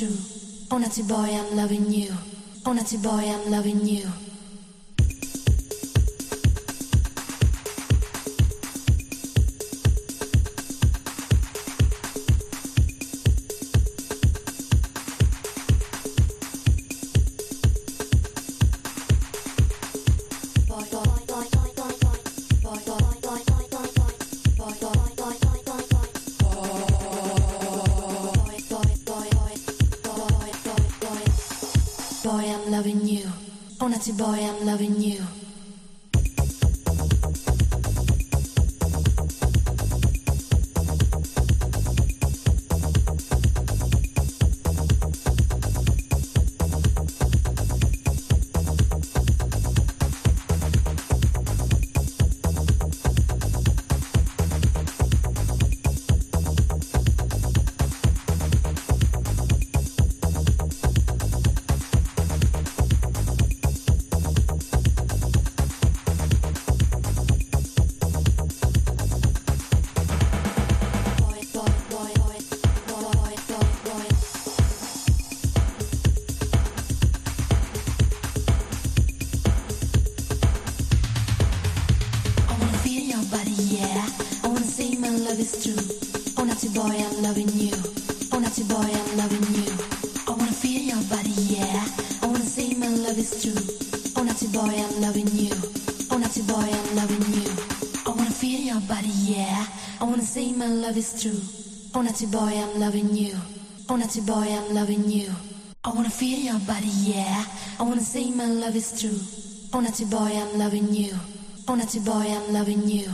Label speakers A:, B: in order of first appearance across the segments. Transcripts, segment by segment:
A: true. Oh, Nazi boy, I'm loving you. Oh, Nazi boy, I'm loving you. Naughty boy, I'm loving you. Naughty boy, I'm loving you. I wanna feel your body, yeah. I wanna say my love is true. Naughty boy, I'm loving you. Naughty boy, I'm loving you.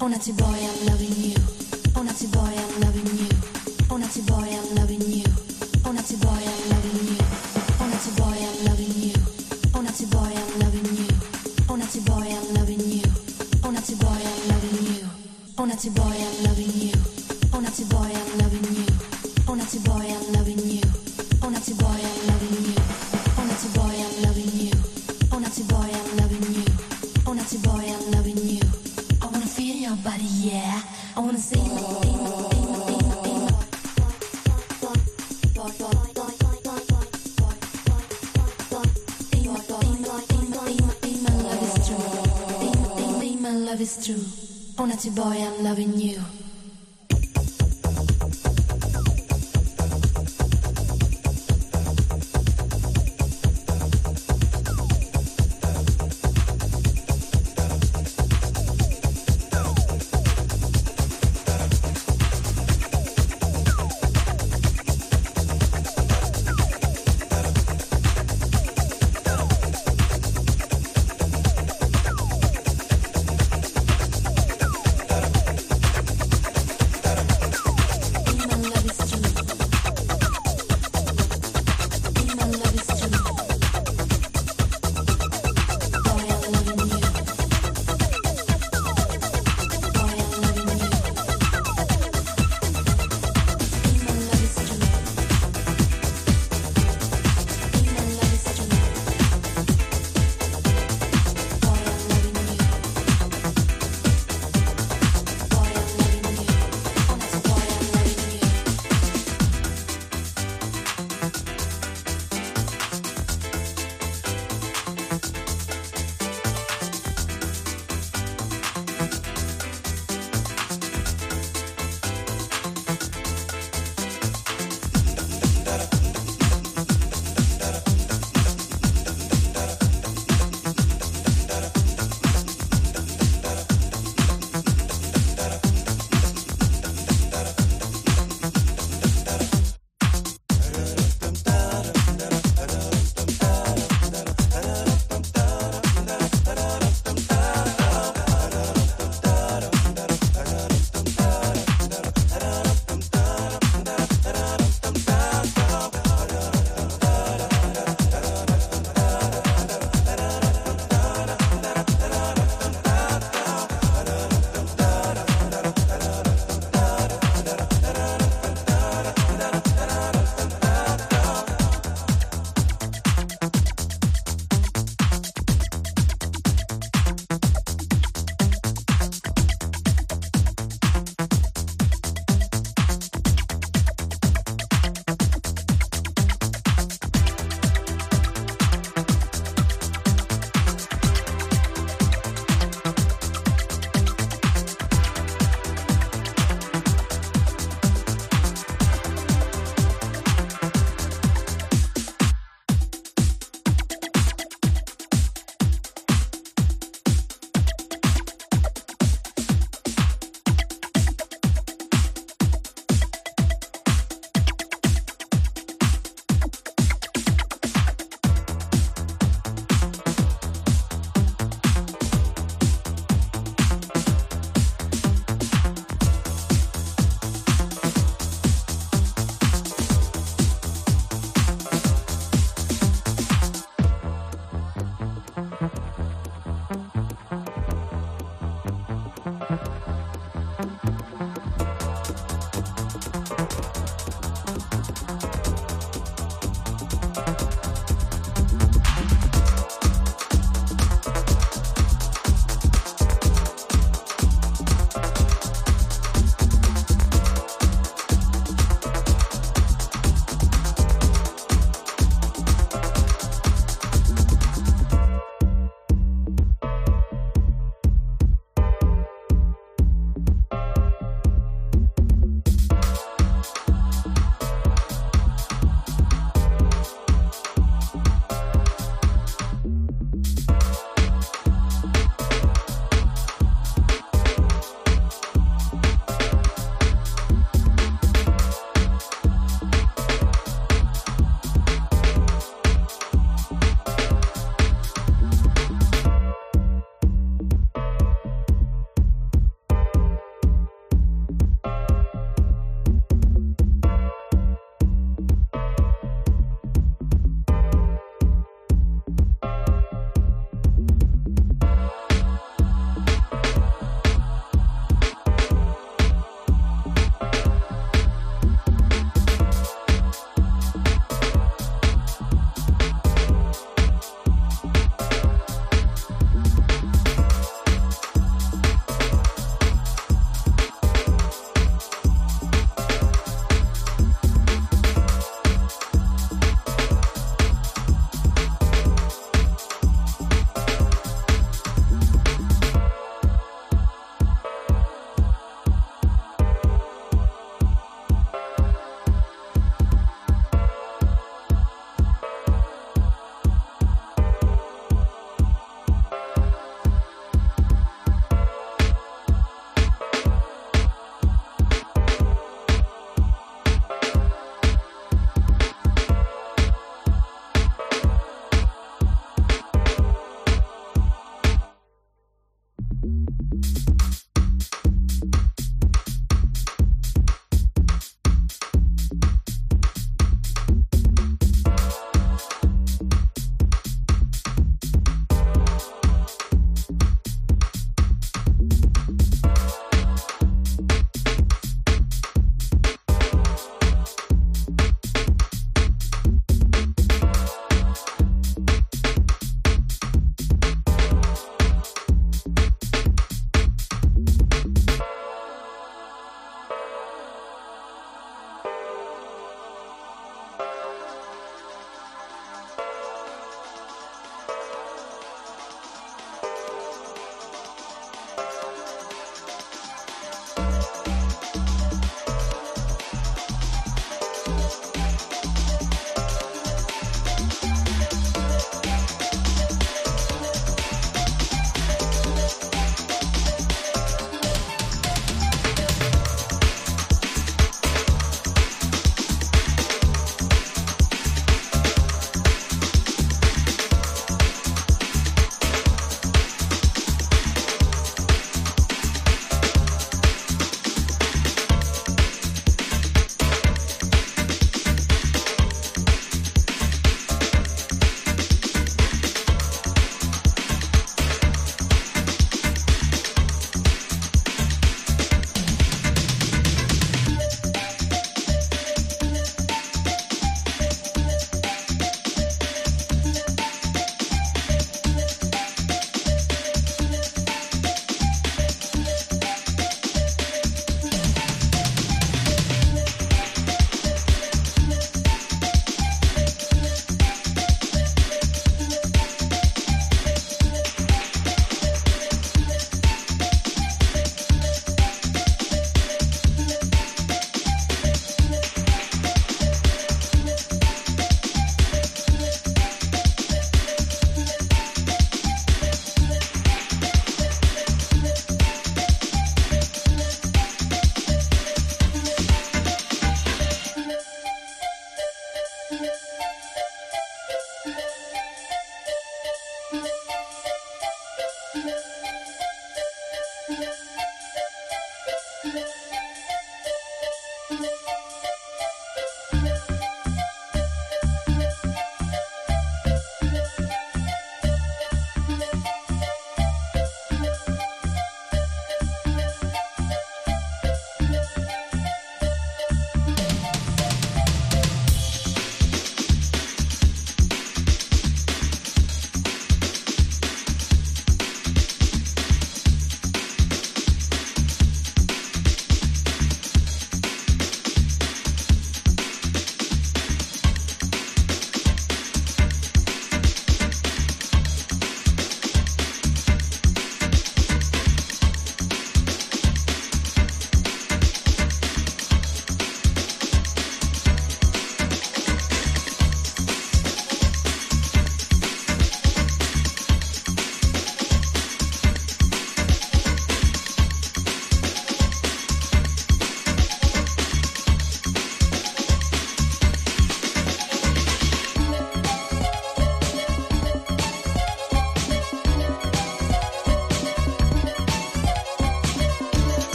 A: Naughty boy, I'm loving you. Love is true. Naughty boy, I'm loving you.